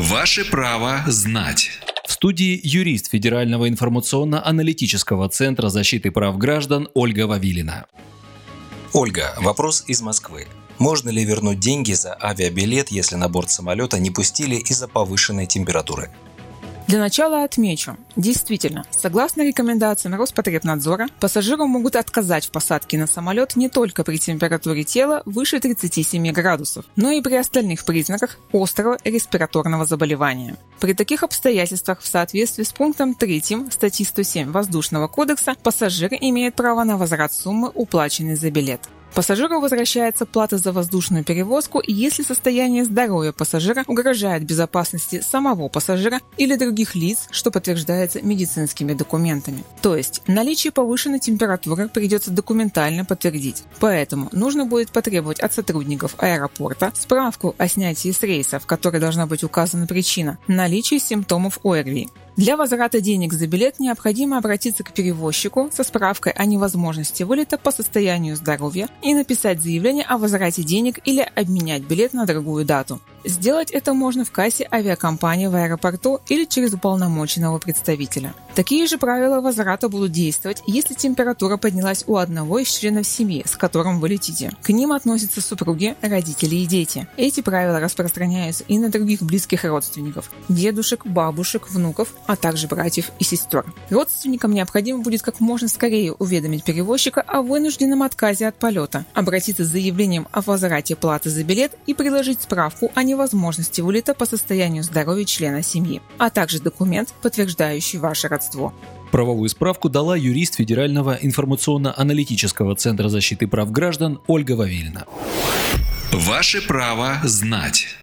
Ваше право знать. В студии юрист Федерального информационно-аналитического центра защиты прав граждан Ольга Вавилина. Ольга, вопрос из Москвы. Можно ли вернуть деньги за авиабилет, если на борт самолета не пустили из-за повышенной температуры? Для начала отмечу, действительно, согласно рекомендациям Роспотребнадзора, пассажиру могут отказать в посадке на самолет не только при температуре тела выше 37 градусов, но и при остальных признаках острого респираторного заболевания. При таких обстоятельствах в соответствии с пунктом 3 статьи 107 Воздушного кодекса пассажир имеет право на возврат суммы, уплаченной за билет. Пассажиру возвращается плата за воздушную перевозку, если состояние здоровья пассажира угрожает безопасности самого пассажира или других лиц, что подтверждается медицинскими документами. То есть наличие повышенной температуры придется документально подтвердить. Поэтому нужно будет потребовать от сотрудников аэропорта справку о снятии с рейса, в которой должна быть указана причина, наличие симптомов ОРВИ. Для возврата денег за билет необходимо обратиться к перевозчику со справкой о невозможности вылета по состоянию здоровья и написать заявление о возврате денег или обменять билет на другую дату. Сделать это можно в кассе авиакомпании в аэропорту или через уполномоченного представителя. Такие же правила возврата будут действовать, если температура поднялась у одного из членов семьи, с которым вы летите. К ним относятся супруги, родители и дети. Эти правила распространяются и на других близких родственников – дедушек, бабушек, внуков, а также братьев и сестер. Родственникам необходимо будет как можно скорее уведомить перевозчика о вынужденном отказе от полета, обратиться с заявлением о возврате платы за билет и приложить справку о невозможности вылета по состоянию здоровья члена семьи, а также документ, подтверждающий ваше родство. Правовую справку дала юрист Федерального информационно-аналитического центра защиты прав граждан Ольга Вавилина. Ваше право знать.